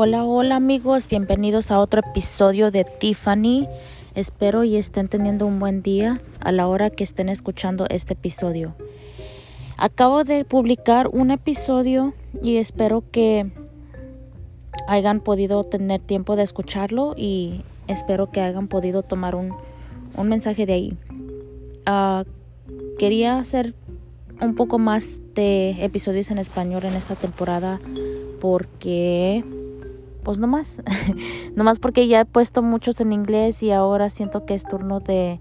Hola, hola amigos, bienvenidos a otro episodio de Tiffany. Espero y estén teniendo un buen día a la hora que estén escuchando este episodio. Acabo de publicar un episodio y espero que hayan podido tener tiempo de escucharlo y espero que hayan podido tomar un, mensaje de ahí. Ah, quería hacer un poco más de episodios en español en esta temporada porque pues no más, no más porque ya he puesto muchos en inglés y ahora siento que es turno de,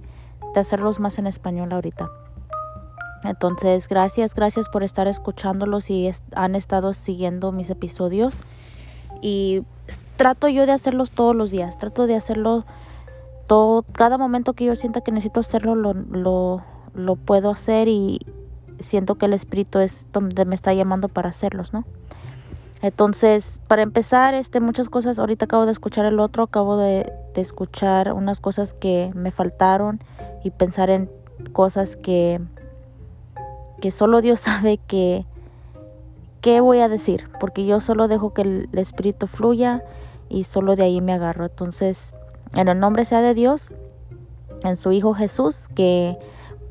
de hacerlos más en español ahorita. Entonces, gracias, gracias por estar escuchándolos y han estado siguiendo mis episodios. Y trato yo de hacerlos todos los días, trato de hacerlo todo, cada momento que yo sienta que necesito hacerlo, lo, lo, lo puedo hacer y siento que el espíritu es donde me está llamando para hacerlos, ¿no? Entonces, para empezar, este, muchas cosas, ahorita acabo de escuchar el otro, acabo de, escuchar unas cosas que me faltaron y pensar en cosas que, que solo Dios sabe que, qué voy a decir, porque yo solo dejo que el, el Espíritu fluya y solo de ahí me agarro. Entonces, en el nombre sea de Dios, en su Hijo Jesús, que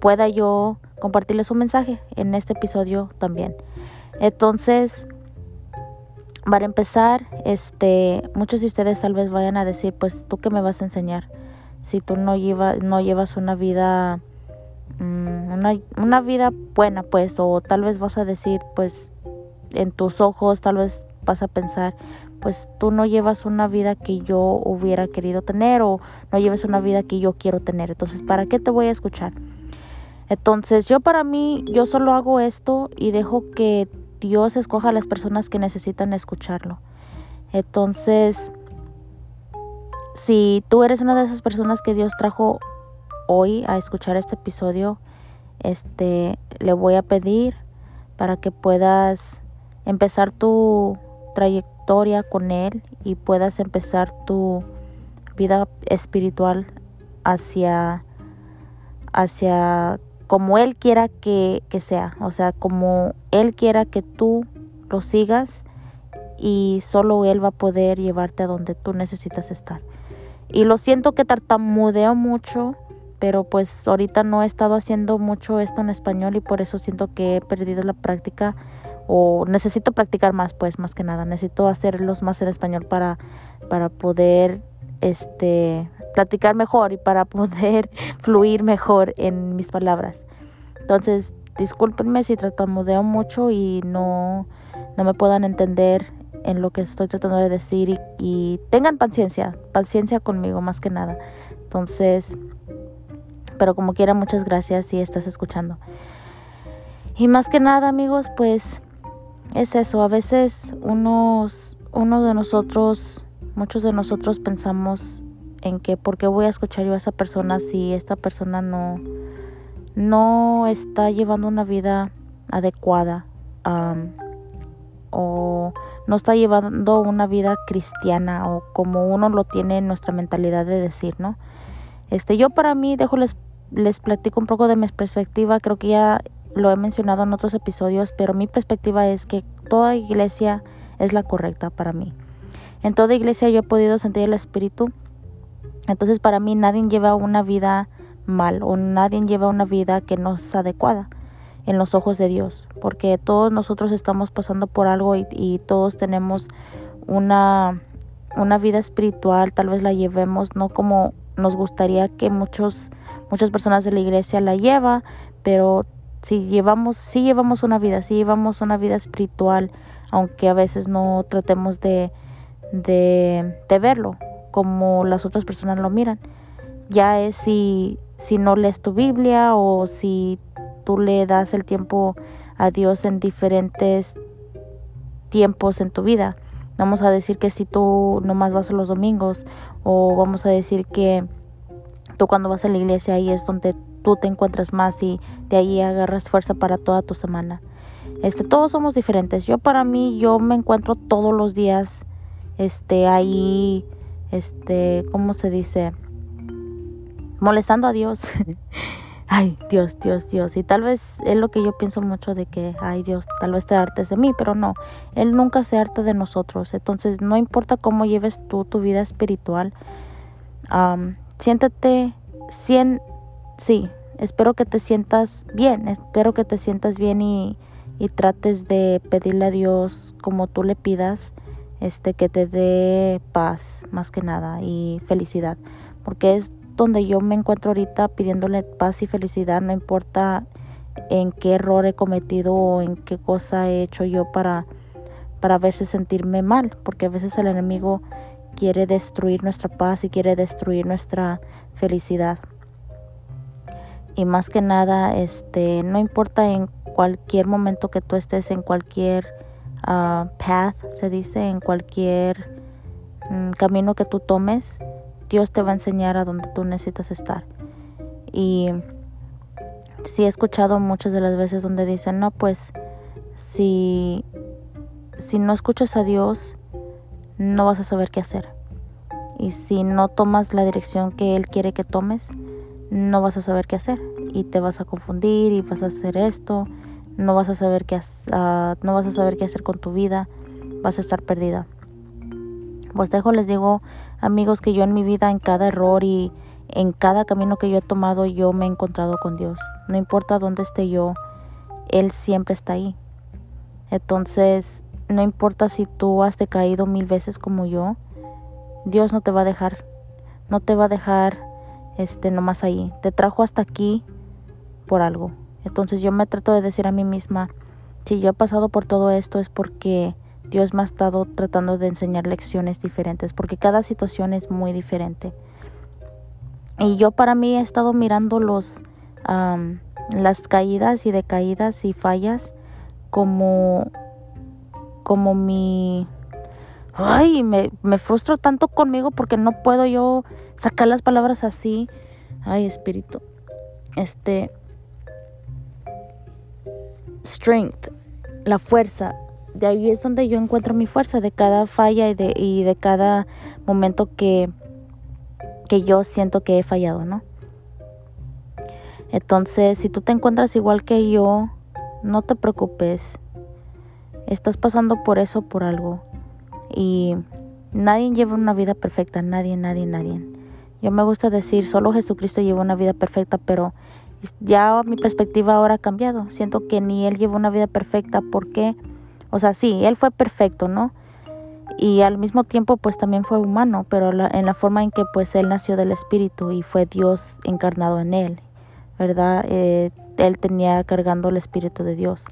pueda yo compartirles un mensaje en este episodio también. Entonces, para empezar, este, muchos de ustedes tal vez vayan a decir, pues tú qué me vas a enseñar si tú no llevas, no llevas una vida, mm, una, una vida buena, pues, o tal vez vas a decir, pues, en tus ojos, tal vez vas a pensar, pues tú no llevas una vida que yo hubiera querido tener o no llevas una vida que yo quiero tener. Entonces, ¿para qué te voy a escuchar? Entonces, yo para mí, yo solo hago esto y dejo que Dios escoja a las personas que necesitan escucharlo. Entonces, si tú eres una de esas personas que Dios trajo hoy a escuchar este episodio, este le voy a pedir para que puedas empezar tu trayectoria con él y puedas empezar tu vida espiritual hacia hacia como Él quiera que, sea, o sea, como Él quiera que tú lo sigas y solo Él va a poder llevarte a donde tú necesitas estar. Y lo siento que tartamudeo mucho, pero pues ahorita no he estado haciendo mucho esto en español y por eso siento que he perdido la práctica o necesito practicar más, pues más que nada, necesito hacerlos más en español para, para poder este platicar mejor y para poder fluir mejor en mis palabras. Entonces, discúlpenme si tartamudeo mucho y no, no me puedan entender en lo que estoy tratando de decir y, y, tengan paciencia, paciencia conmigo más que nada. Entonces, pero como quiera, muchas gracias si estás escuchando. Y más que nada, amigos, pues es eso. A veces unos, uno de nosotros, muchos de nosotros pensamos en que por qué voy a escuchar yo a esa persona si esta persona no, no está llevando una vida adecuada o no está llevando una vida cristiana o como uno lo tiene en nuestra mentalidad de decir, ¿no? Este, yo para mí, dejo les, les platico un poco de mi perspectiva, creo que ya lo he mencionado en otros episodios, pero mi perspectiva es que toda iglesia es la correcta para mí. En toda iglesia yo he podido sentir el espíritu entonces para mí nadie lleva una vida mal o nadie lleva una vida que no es adecuada en los ojos de Dios, porque todos nosotros estamos pasando por algo y, todos tenemos una, una vida espiritual, tal vez la llevemos no como nos gustaría que muchos, muchas personas de la iglesia la lleva, pero si llevamos, si llevamos una vida, si llevamos una vida espiritual, aunque a veces no tratemos de, de, de verlo, como las otras personas lo miran. Ya es si, si no lees tu Biblia o si tú le das el tiempo a Dios en diferentes tiempos en tu vida. Vamos a decir que si tú nomás vas a los domingos o vamos a decir que tú cuando vas a la iglesia ahí es donde tú te encuentras más y de ahí agarras fuerza para toda tu semana. Este, todos somos diferentes. Yo para mí, yo me encuentro todos los días este, ahí este, ¿cómo se dice? Molestando a Dios. ay, Dios, Dios, Dios. Y tal vez es lo que yo pienso mucho de que, ay, Dios, tal vez te hartes de mí, pero no, Él nunca se harta de nosotros. Entonces, no importa cómo lleves tú tu vida espiritual, siéntate, cien, sí, espero que te sientas bien, espero que te sientas bien y, y trates de pedirle a Dios como tú le pidas, este, que te dé paz más que nada y felicidad, porque es donde yo me encuentro ahorita pidiéndole paz y felicidad, no importa en qué error he cometido o en qué cosa he hecho yo para, para verse sentirme mal, porque a veces el enemigo quiere destruir nuestra paz y quiere destruir nuestra felicidad. Y más que nada, este, no importa en cualquier momento que tú estés, en cualquier ah, path, se dice, en cualquier mm, camino que tú tomes, Dios te va a enseñar a donde tú necesitas estar. Y sí he escuchado muchas de las veces donde dicen, no, pues si, si no escuchas a Dios, no vas a saber qué hacer. Y si no tomas la dirección que Él quiere que tomes, no vas a saber qué hacer. Y te vas a confundir y vas a hacer esto. No vas a saber qué, uh, no vas a saber qué hacer con tu vida. Vas a estar perdida. Pues dejo, les digo, amigos, que yo en mi vida, en cada error y en cada camino que yo he tomado, yo me he encontrado con Dios. No importa dónde esté yo, Él siempre está ahí. Entonces, no importa si tú has decaído mil veces como yo, Dios no te va a dejar. No te va a dejar este nomás ahí. Te trajo hasta aquí por algo. Entonces yo me trato de decir a mí misma, si yo he pasado por todo esto es porque Dios me ha estado tratando de enseñar lecciones diferentes, porque cada situación es muy diferente. Y yo para mí he estado mirando los, las caídas y decaídas y fallas como, como mi... Ay, me, me frustro tanto conmigo porque no puedo yo sacar las palabras así. Ay, espíritu. Este... Strength, la fuerza, de ahí es donde yo encuentro mi fuerza, de cada falla y de, y de cada momento que, que yo siento que he fallado, ¿no? Entonces, si tú te encuentras igual que yo, no te preocupes. Estás pasando por eso por algo. Y nadie lleva una vida perfecta, nadie, nadie, nadie. Yo me gusta decir, solo Jesucristo lleva una vida perfecta, pero ya mi perspectiva ahora ha cambiado. Siento que ni Él lleva una vida perfecta. ¿Por qué? O sea, sí, él fue perfecto, ¿no? Y al mismo tiempo, pues también fue humano, pero en la forma en que pues él nació del Espíritu y fue Dios encarnado en él, ¿verdad? Eh, él tenía cargando el Espíritu de Dios.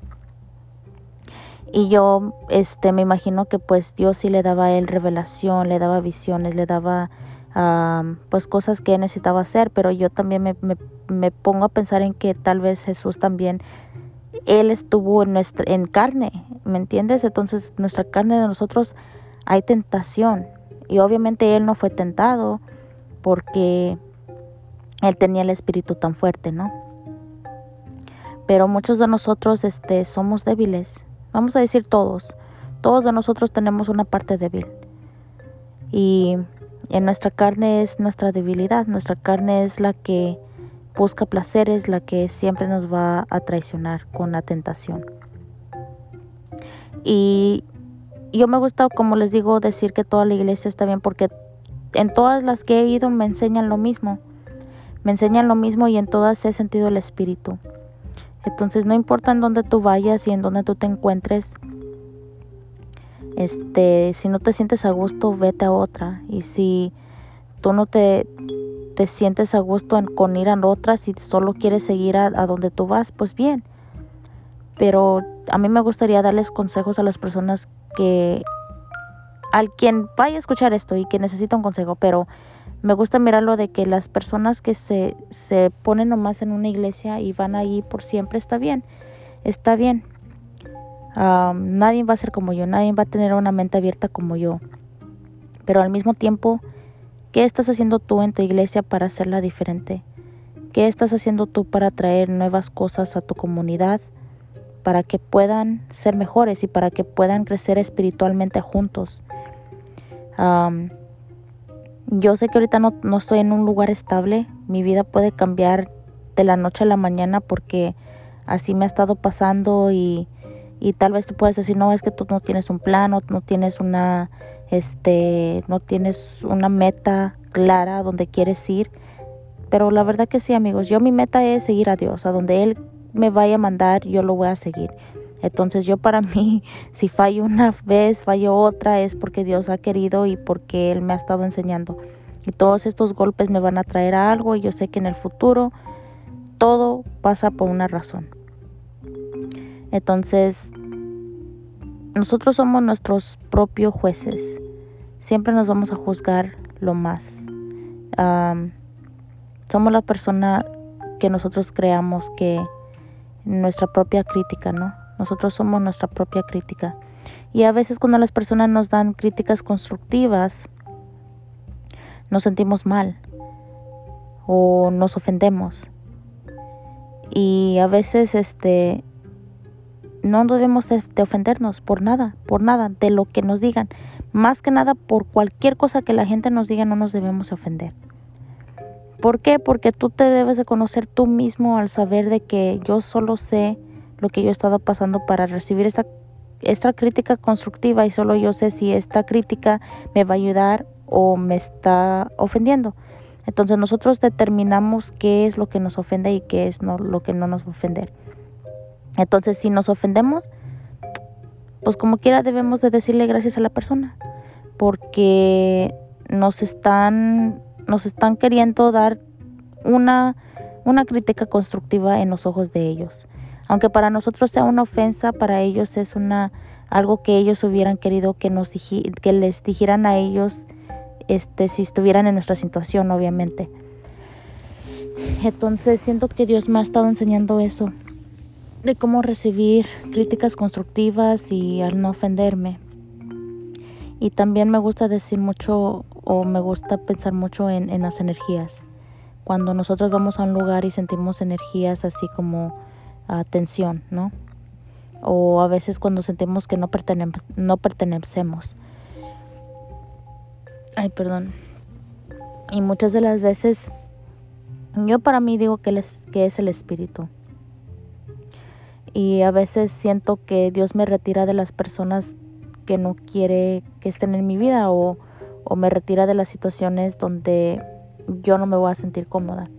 Y yo, este, me imagino que pues Dios sí le daba a él revelación, le daba visiones, le daba pues cosas que necesitaba hacer, pero yo también me, me pongo a pensar en que tal vez Jesús también él estuvo en, nuestra, en carne, ¿me entiendes? Entonces, nuestra carne de nosotros hay tentación. Y obviamente Él no fue tentado porque Él tenía el espíritu tan fuerte, ¿no? Pero muchos de nosotros este, somos débiles. Vamos a decir todos. Todos de nosotros tenemos una parte débil. Y en nuestra carne es nuestra debilidad. Nuestra carne es la que busca placeres la que siempre nos va a traicionar con la tentación. Y yo me gusta, como les digo, decir que toda la iglesia está bien porque en todas las que he ido me enseñan lo mismo. Me enseñan lo mismo y en todas he sentido el espíritu. Entonces no importa en dónde tú vayas y en dónde tú te encuentres, este, si no te sientes a gusto, vete a otra. Y si tú no te te sientes a gusto con ir a otras y solo quieres seguir a, donde tú vas, pues bien. Pero a mí me gustaría darles consejos a las personas que, al quien vaya a escuchar esto y que necesita un consejo, pero me gusta mirarlo de que las personas que se, se ponen nomás en una iglesia y van ahí por siempre, está bien, está bien. Nadie va a ser como yo, nadie va a tener una mente abierta como yo. Pero al mismo tiempo ¿Qué estás haciendo tú en tu iglesia para hacerla diferente? ¿Qué estás haciendo tú para traer nuevas cosas a tu comunidad? Para que puedan ser mejores y para que puedan crecer espiritualmente juntos. yo sé que ahorita no, no estoy en un lugar estable. Mi vida puede cambiar de la noche a la mañana porque así me ha estado pasando y, y tal vez tú puedes decir, no, es que tú no tienes un plan, no, tienes una, este, no tienes una meta clara donde quieres ir. Pero la verdad que sí, amigos, yo mi meta es seguir a Dios, a donde Él me vaya a mandar, yo lo voy a seguir. Entonces yo para mí, si fallo una vez, fallo otra, es porque Dios ha querido y porque Él me ha estado enseñando. Y todos estos golpes me van a traer a algo y yo sé que en el futuro todo pasa por una razón. Entonces, nosotros somos nuestros propios jueces. Siempre nos vamos a juzgar lo más. somos la persona que nosotros creamos que nuestra propia crítica, ¿no? Nosotros somos nuestra propia crítica. Y a veces cuando las personas nos dan críticas constructivas, nos sentimos mal o nos ofendemos. Y a veces este no debemos de, ofendernos por nada, por nada, de lo que nos digan. Más que nada por cualquier cosa que la gente nos diga no nos debemos ofender. ¿Por qué? Porque tú te debes de conocer tú mismo al saber de que yo solo sé lo que yo he estado pasando para recibir esta, esta crítica constructiva y solo yo sé si esta crítica me va a ayudar o me está ofendiendo. Entonces nosotros determinamos qué es lo que nos ofende y qué es no, lo que no nos va a ofender. Entonces si nos ofendemos, pues como quiera debemos de decirle gracias a la persona, porque nos están, nos están queriendo dar una, una crítica constructiva en los ojos de ellos. Aunque para nosotros sea una ofensa, para ellos es una algo que ellos hubieran querido que nos que les dijeran a ellos este si estuvieran en nuestra situación, obviamente. Entonces, siento que Dios me ha estado enseñando eso de cómo recibir críticas constructivas y al no ofenderme. Y también me gusta decir mucho o me gusta pensar mucho en, en las energías. Cuando nosotros vamos a un lugar y sentimos energías así como atención, ¿no? O a veces cuando sentimos que no, no pertenecemos. Ay, perdón. Y muchas de las veces, yo para mí digo que, que es el espíritu. Y a veces siento que Dios me retira de las personas que no quiere que estén en mi vida o, o me retira de las situaciones donde yo no me voy a sentir cómoda.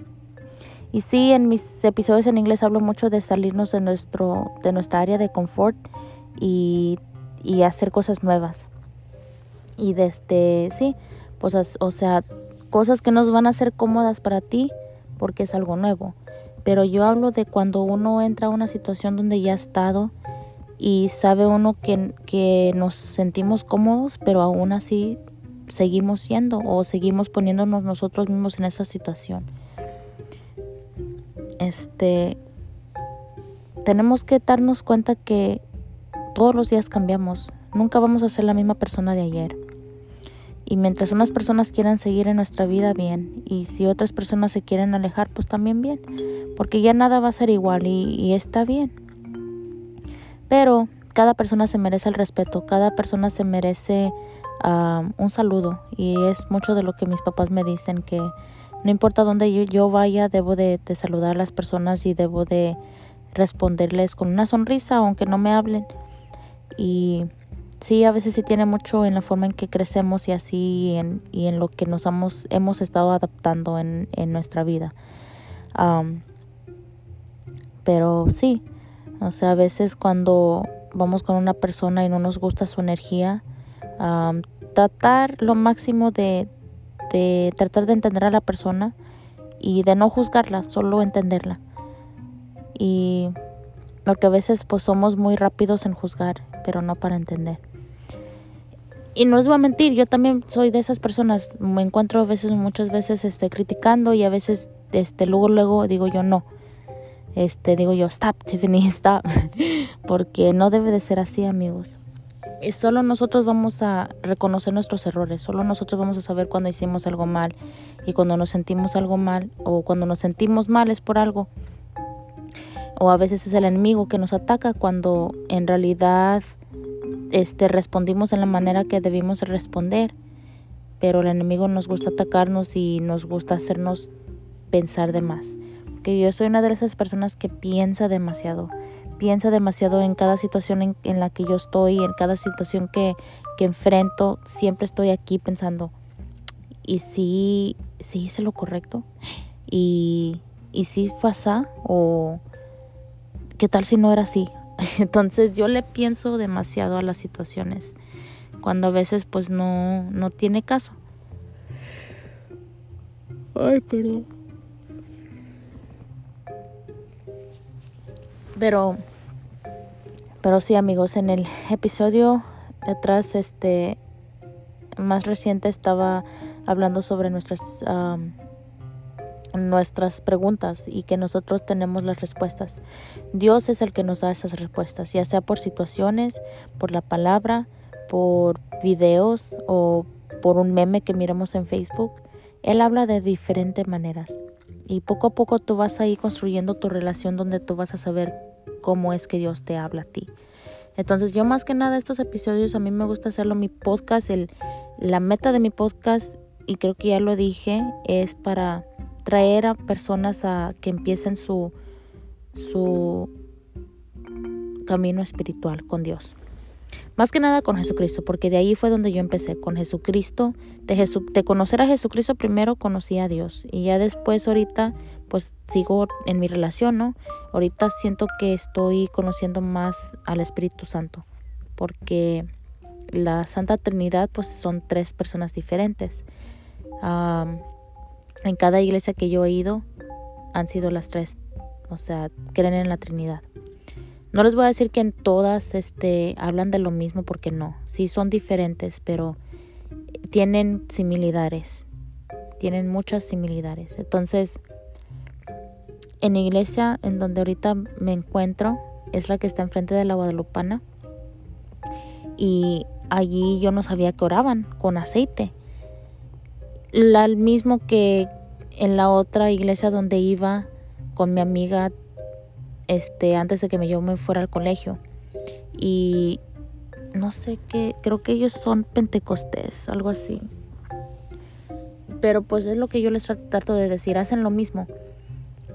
Y sí, en mis episodios en inglés hablo mucho de salirnos de, nuestro, de nuestra área de confort y, y hacer cosas nuevas. Y desde, sí, pues, o sea, cosas que nos van a ser cómodas para ti porque es algo nuevo. Pero yo hablo de cuando uno entra a una situación donde ya ha estado y sabe uno que, que nos sentimos cómodos, pero aún así seguimos siendo o seguimos poniéndonos nosotros mismos en esa situación este, tenemos que darnos cuenta que todos los días cambiamos. Nunca vamos a ser la misma persona de ayer. Y mientras unas personas quieran seguir en nuestra vida, bien. Y si otras personas se quieren alejar, pues también bien. Porque ya nada va a ser igual y, está bien. Pero cada persona se merece el respeto, cada persona se merece un saludo. Y es mucho de lo que mis papás me dicen que no importa dónde yo, vaya, debo de, saludar a las personas y debo de responderles con una sonrisa, aunque no me hablen. Y sí, a veces sí tiene mucho en la forma en que crecemos y así y en, y en lo que nos hemos, hemos estado adaptando en, nuestra vida. pero sí, o sea, a veces cuando vamos con una persona y no nos gusta su energía, tratar lo máximo de, de tratar de entender a la persona y de no juzgarla, solo entenderla. Y porque a veces pues somos muy rápidos en juzgar, pero no para entender. Y no les voy a mentir, yo también soy de esas personas. Me encuentro a veces, muchas veces, este, criticando y a veces, este, luego, luego digo yo no. Este, digo yo, stop, Tiffany, stop. Porque no debe de ser así, amigos solo nosotros vamos a reconocer nuestros errores, solo nosotros vamos a saber cuando hicimos algo mal y cuando nos sentimos algo mal o cuando nos sentimos mal es por algo. O a veces es el enemigo que nos ataca cuando en realidad este respondimos en la manera que debimos responder. Pero el enemigo nos gusta atacarnos y nos gusta hacernos pensar de más. porque yo soy una de esas personas que piensa demasiado, piensa demasiado en cada situación en, la que yo estoy, en cada situación que, que, enfrento, siempre estoy aquí pensando, ¿y si, si hice lo correcto? ¿Y, y si fue así? ¿O qué tal si no era así? Entonces yo le pienso demasiado a las situaciones, cuando a veces pues no, no tiene caso. Ay, perdón. Pero, pero sí, amigos, en el episodio detrás, este, más reciente estaba hablando sobre nuestras, nuestras preguntas y que nosotros tenemos las respuestas. Dios es el que nos da esas respuestas, ya sea por situaciones, por la palabra, por videos o por un meme que miramos en Facebook. Él habla de diferentes maneras. Y poco a poco tú vas a ir construyendo tu relación donde tú vas a saber cómo es que Dios te habla a ti. Entonces yo más que nada estos episodios a mí me gusta hacerlo mi podcast. El, la meta de mi podcast, y creo que ya lo dije, es para traer a personas a que empiecen su, su camino espiritual con Dios. Más que nada con Jesucristo, porque de ahí fue donde yo empecé, con Jesucristo. De, de conocer a Jesucristo primero conocí a Dios y ya después ahorita pues sigo en mi relación, ¿no? Ahorita siento que estoy conociendo más al Espíritu Santo, porque la Santa Trinidad pues son tres personas diferentes. En cada iglesia que yo he ido han sido las tres, o sea, creen en la Trinidad. No les voy a decir que en todas este, hablan de lo mismo porque no, sí son diferentes, pero tienen similitudes, tienen muchas similitudes. Entonces, en la iglesia en donde ahorita me encuentro, es la que está enfrente de la Guadalupana, y allí yo no sabía que oraban con aceite. La, mismo que en la otra iglesia donde iba con mi amiga este, antes de que yo me fuera al colegio. Y no sé qué, creo que ellos son pentecostés, algo así. Pero pues es lo que yo les trato de decir, hacen lo mismo.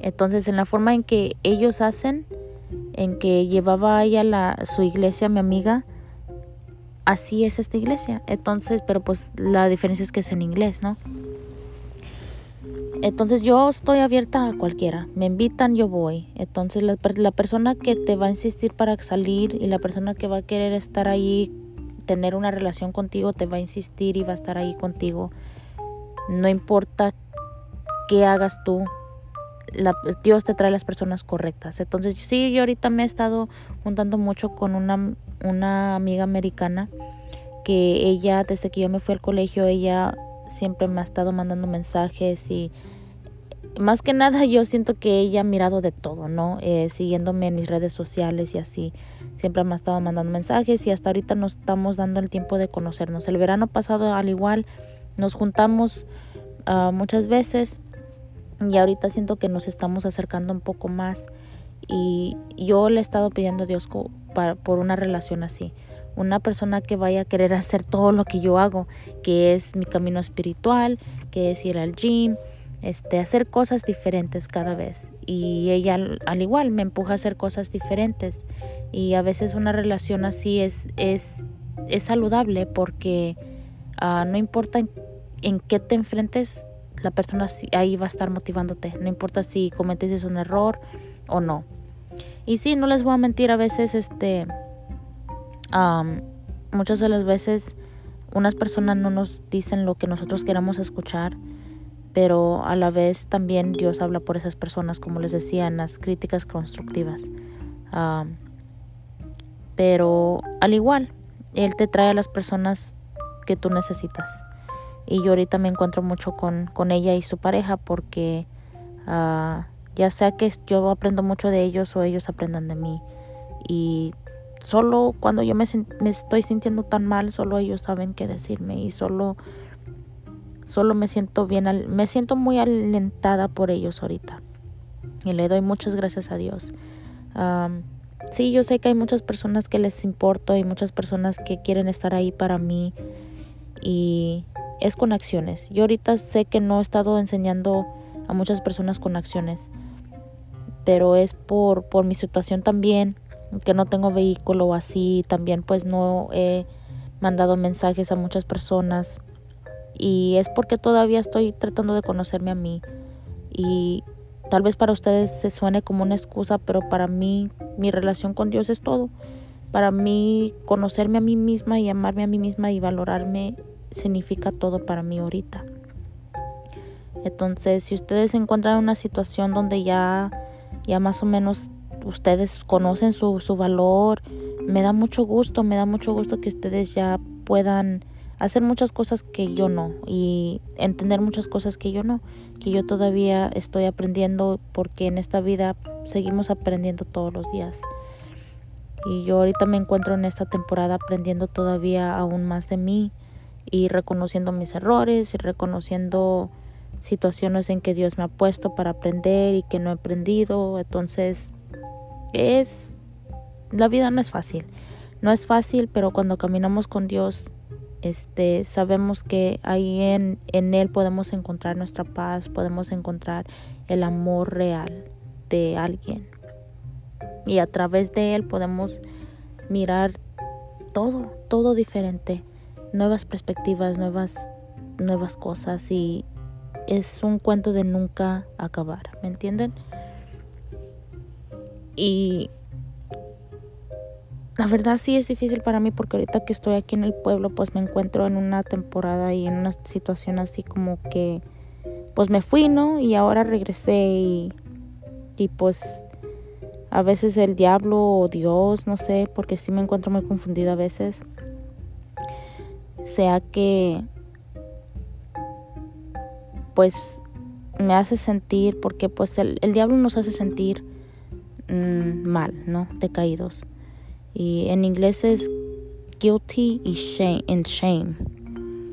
Entonces, en la forma en que ellos hacen, en que llevaba ella la, su iglesia, mi amiga, así es esta iglesia. Entonces, pero pues la diferencia es que es en inglés, ¿no? Entonces yo estoy abierta a cualquiera. Me invitan, yo voy. Entonces la, persona que te va a insistir para salir y la persona que va a querer estar ahí, tener una relación contigo, te va a insistir y va a estar ahí contigo. No importa qué hagas tú, Dios te trae las personas correctas. Entonces sí, yo ahorita me he estado juntando mucho con una, una amiga americana que ella, desde que yo me fui al colegio, ella siempre me ha estado mandando mensajes y más que nada yo siento que ella ha mirado de todo, ¿no? Eh, siguiéndome en mis redes sociales y así. Siempre me ha estado mandando mensajes y hasta ahorita nos estamos dando el tiempo de conocernos. El verano pasado al igual nos juntamos uh, muchas veces y ahorita siento que nos estamos acercando un poco más y yo le he estado pidiendo a Dios por una relación así una persona que vaya a querer hacer todo lo que yo hago, que es mi camino espiritual, que es ir al gym, este, hacer cosas diferentes cada vez. Y ella al, igual me empuja a hacer cosas diferentes. Y a veces una relación así es, es, es saludable porque ah, no importa en, qué te enfrentes, la persona ahí va a estar motivándote. No importa si cometes un error o no. Y sí, no les voy a mentir, a veces este muchas de las veces unas personas no nos dicen lo que nosotros queramos escuchar, pero a la vez también Dios habla por esas personas, como les decía, en las críticas constructivas. pero al igual, Él te trae a las personas que tú necesitas. Y yo ahorita me encuentro mucho con, con ella y su pareja porque ah, ya sea que yo aprendo mucho de ellos o ellos aprendan de mí. Y solo cuando yo me, me, estoy sintiendo tan mal, solo ellos saben qué decirme y solo, solo me siento bien, me siento muy alentada por ellos ahorita. Y le doy muchas gracias a Dios. sí, yo sé que hay muchas personas que les importo y muchas personas que quieren estar ahí para mí y es con acciones. Yo ahorita sé que no he estado enseñando a muchas personas con acciones, pero es por, por mi situación también, que no tengo vehículo así, también pues no he mandado mensajes a muchas personas y es porque todavía estoy tratando de conocerme a mí y tal vez para ustedes se suene como una excusa, pero para mí mi relación con Dios es todo. Para mí conocerme a mí misma y amarme a mí misma y valorarme significa todo para mí ahorita. Entonces, si ustedes encuentran en una situación donde ya, ya más o menos ustedes conocen su, su valor, me da mucho gusto, me da mucho gusto que ustedes ya puedan hacer muchas cosas que yo no y entender muchas cosas que yo no, que yo todavía estoy aprendiendo porque en esta vida seguimos aprendiendo todos los días. Y yo ahorita me encuentro en esta temporada aprendiendo todavía aún más de mí y reconociendo mis errores y reconociendo situaciones en que Dios me ha puesto para aprender y que no he aprendido. Entonces, es la vida no es fácil. No es fácil, pero cuando caminamos con Dios, este sabemos que ahí en, en él podemos encontrar nuestra paz, podemos encontrar el amor real de alguien. Y a través de él podemos mirar todo, todo diferente, nuevas perspectivas, nuevas nuevas cosas y es un cuento de nunca acabar, ¿me entienden? Y la verdad sí es difícil para mí porque ahorita que estoy aquí en el pueblo pues me encuentro en una temporada y en una situación así como que pues me fui, ¿no? Y ahora regresé y, y pues a veces el diablo o Dios, no sé, porque sí me encuentro muy confundida a veces. Sea que pues me hace sentir, porque pues el, el diablo nos hace sentir mmm, mal, ¿no? Decaídos. Y en inglés es guilty y shame, and shame.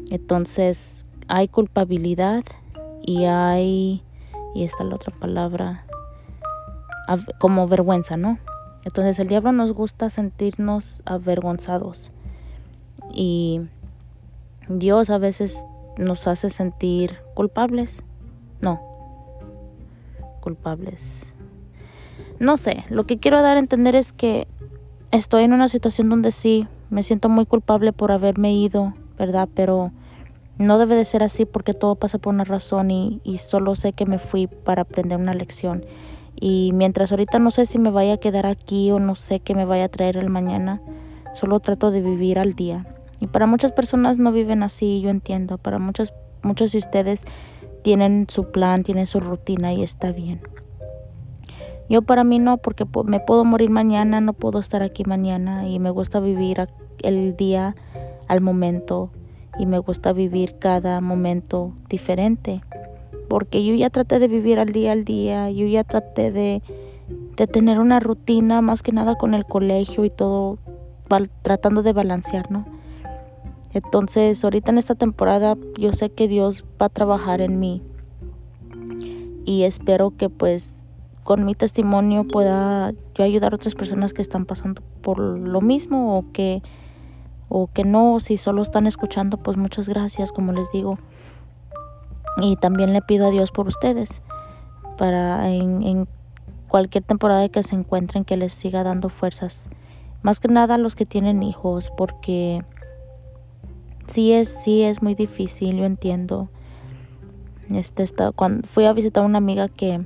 Entonces hay culpabilidad y hay, y esta es la otra palabra, como vergüenza, ¿no? Entonces el diablo nos gusta sentirnos avergonzados y Dios a veces nos hace sentir culpables. No, culpables. No sé, lo que quiero dar a entender es que estoy en una situación donde sí, me siento muy culpable por haberme ido, ¿verdad? Pero no debe de ser así porque todo pasa por una razón y, y solo sé que me fui para aprender una lección. Y mientras ahorita no sé si me vaya a quedar aquí o no sé qué me vaya a traer el mañana, solo trato de vivir al día. Y para muchas personas no viven así, yo entiendo. Para muchas, muchos de ustedes tienen su plan, tienen su rutina y está bien. Yo para mí no, porque me puedo morir mañana, no puedo estar aquí mañana y me gusta vivir el día al momento y me gusta vivir cada momento diferente. Porque yo ya traté de vivir al día al día, yo ya traté de tener una rutina más que nada con el colegio y todo, tratando de balancear, ¿no? Entonces, ahorita en esta temporada yo sé que Dios va a trabajar en mí y espero que pues con mi testimonio pueda yo ayudar a otras personas que están pasando por lo mismo o que o que no, si solo están escuchando, pues muchas gracias, como les digo. Y también le pido a Dios por ustedes, para en, en cualquier temporada que se encuentren, que les siga dando fuerzas. Más que nada a los que tienen hijos, porque sí es, sí es muy difícil, yo entiendo. Este, está, cuando fui a visitar a una amiga que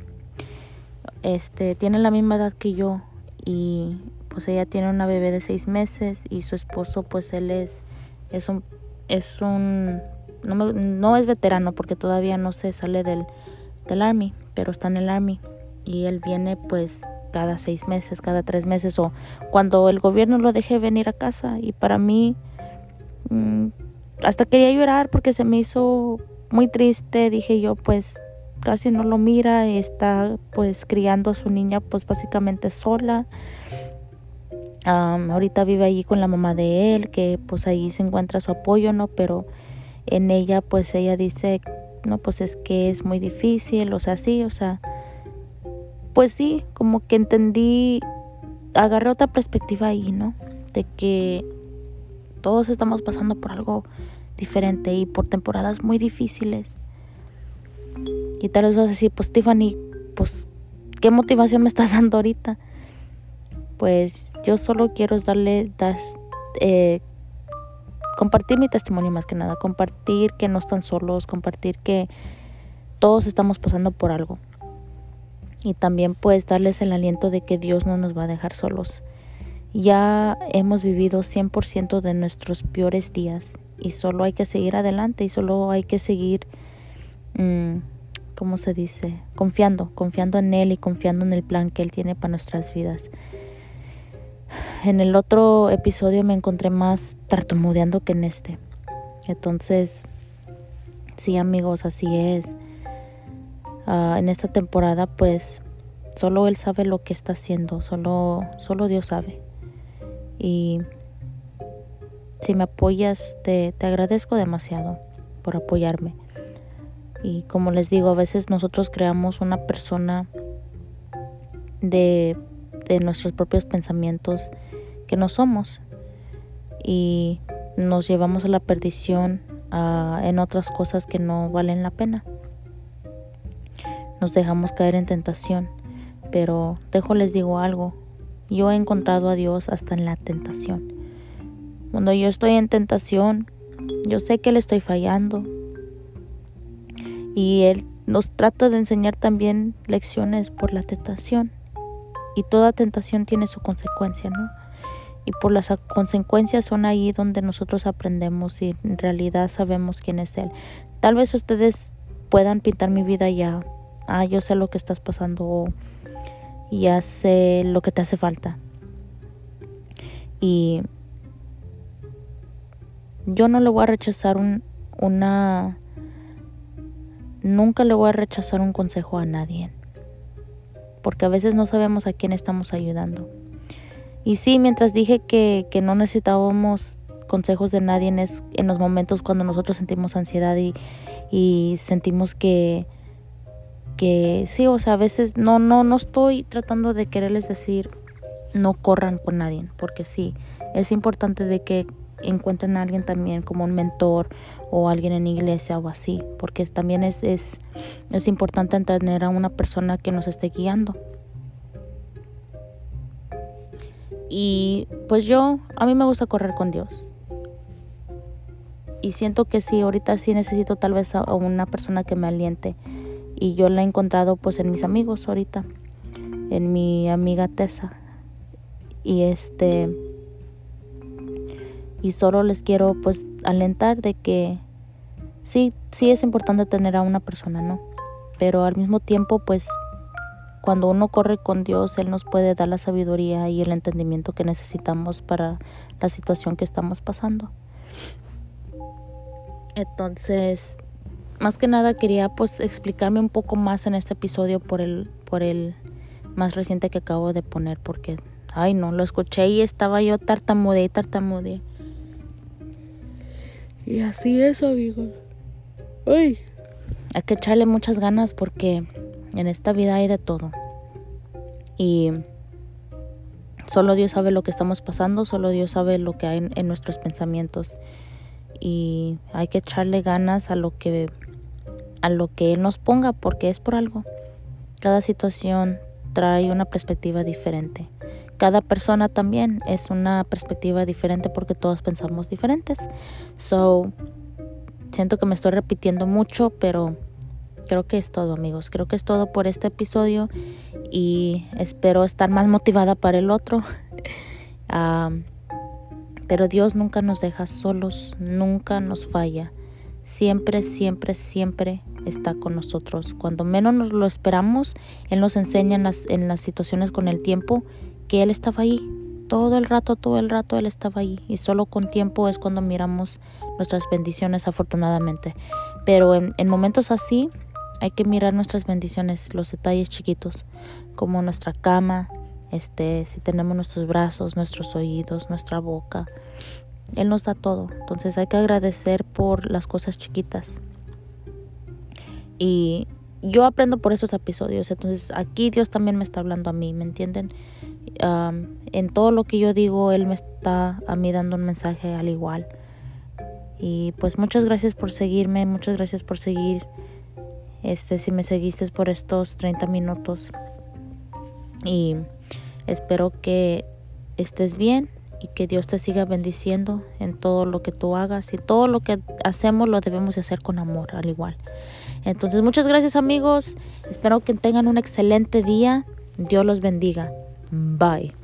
este, tiene la misma edad que yo y pues ella tiene una bebé de seis meses y su esposo pues él es, es un, es un, no, no es veterano porque todavía no se sale del, del army, pero está en el army y él viene pues cada seis meses, cada tres meses o cuando el gobierno lo deje venir a casa y para mí mm, hasta quería llorar porque se me hizo muy triste, dije yo pues casi no lo mira, está pues criando a su niña pues básicamente sola. ahorita vive allí con la mamá de él, que pues ahí se encuentra su apoyo, ¿no? Pero en ella pues ella dice, no, pues es que es muy difícil, o sea, sí, o sea, pues sí, como que entendí, agarré otra perspectiva ahí, ¿no? De que todos estamos pasando por algo diferente y por temporadas muy difíciles y tal vez vas a decir, pues Tiffany, pues, ¿qué motivación me estás dando ahorita? Pues yo solo quiero darle, eh, compartir mi testimonio más que nada, compartir que no están solos, compartir que todos estamos pasando por algo. Y también pues darles el aliento de que Dios no nos va a dejar solos. Ya hemos vivido 100% de nuestros peores días y solo hay que seguir adelante y solo hay que seguir, mm, ¿cómo se dice? Confiando, confiando en Él y confiando en el plan que Él tiene para nuestras vidas. En el otro episodio me encontré más tartamudeando que en este. Entonces, sí amigos, así es. Ah, en esta temporada pues solo Él sabe lo que está haciendo, solo, solo Dios sabe. Y si me apoyas, te, te agradezco demasiado por apoyarme. Y como les digo, a veces nosotros creamos una persona de, de nuestros propios pensamientos que no somos y nos llevamos a la perdición en otras cosas que no valen la pena. Nos dejamos caer en tentación, pero dejo les digo algo, yo he encontrado a Dios hasta en la tentación. Cuando yo estoy en tentación, yo sé que le estoy fallando. Y Él nos trata de enseñar también lecciones por la tentación. Y toda tentación tiene su consecuencia, ¿no? Y por las consecuencias son ahí donde nosotros aprendemos y en realidad sabemos quién es Él. Tal vez ustedes puedan pintar mi vida ya. Ah, yo sé lo que estás pasando y sé lo que te hace falta. Y yo no le voy a rechazar un, una... Nunca le voy a rechazar un consejo a nadie. Porque a veces no sabemos a quién estamos ayudando. Y sí, mientras dije que, que no necesitábamos consejos de nadie en, en, los momentos cuando nosotros sentimos ansiedad y, y sentimos que, que sí, o sea, a veces no, no, no estoy tratando de quererles decir no corran con nadie, porque sí, es importante de que encuentren a alguien también como un mentor o alguien en iglesia o así, porque también es, es, es importante tener a una persona que nos esté guiando. Y pues yo, a mí me gusta correr con Dios. Y siento que sí, ahorita sí necesito tal vez a una persona que me aliente y yo la he encontrado pues en mis amigos ahorita, en mi amiga Tessa. Y este y solo les quiero pues alentar de que sí, sí es importante tener a una persona, ¿no? Pero al mismo tiempo pues cuando uno corre con Dios, Él nos puede dar la sabiduría y el entendimiento que necesitamos para la situación que estamos pasando. Entonces, más que nada quería pues explicarme un poco más en este episodio por el por el más reciente que acabo de poner porque ay no lo escuché y estaba yo tartamudeé y tartamudeé. Y así es amigos ay. Hay que echarle muchas ganas porque en esta vida hay de todo. Y solo Dios sabe lo que estamos pasando solo Dios sabe lo que hay en nuestros pensamientos. Y hay que echarle ganas a lo que a lo que Él nos ponga porque es por algo. Cada situación trae una perspectiva diferente. Cada persona también es una perspectiva diferente porque todos pensamos diferentes. So, siento que me estoy repitiendo mucho, pero creo que es todo, amigos. Creo que es todo por este episodio y espero estar más motivada para el otro. Ah, pero Dios nunca nos deja solos, nunca nos falla. Siempre, siempre, siempre está con nosotros. Cuando menos nos lo esperamos, Él nos enseña en las, situaciones con el tiempo que Él estaba ahí. Todo el rato, todo el rato Él estaba ahí. Y solo con tiempo es cuando miramos nuestras bendiciones, afortunadamente. Pero en, en momentos así hay que mirar nuestras bendiciones, los detalles chiquitos, como nuestra cama, este, si tenemos nuestros brazos, nuestros oídos, nuestra boca. Él nos da todo. Entonces hay que agradecer por las cosas chiquitas. Y yo aprendo por esos episodios. Entonces aquí Dios también me está hablando a mí, ¿me entienden? en todo lo que yo digo, Él me está a mí dando un mensaje al igual. Y pues muchas gracias por seguirme, muchas gracias por seguir. Este, si me seguiste por estos 30 minutos. y espero que estés bien y que Dios te siga bendiciendo en todo lo que tú hagas y todo lo que hacemos lo debemos de hacer con amor al igual. Entonces muchas gracias amigos, espero que tengan un excelente día, Dios los bendiga, bye.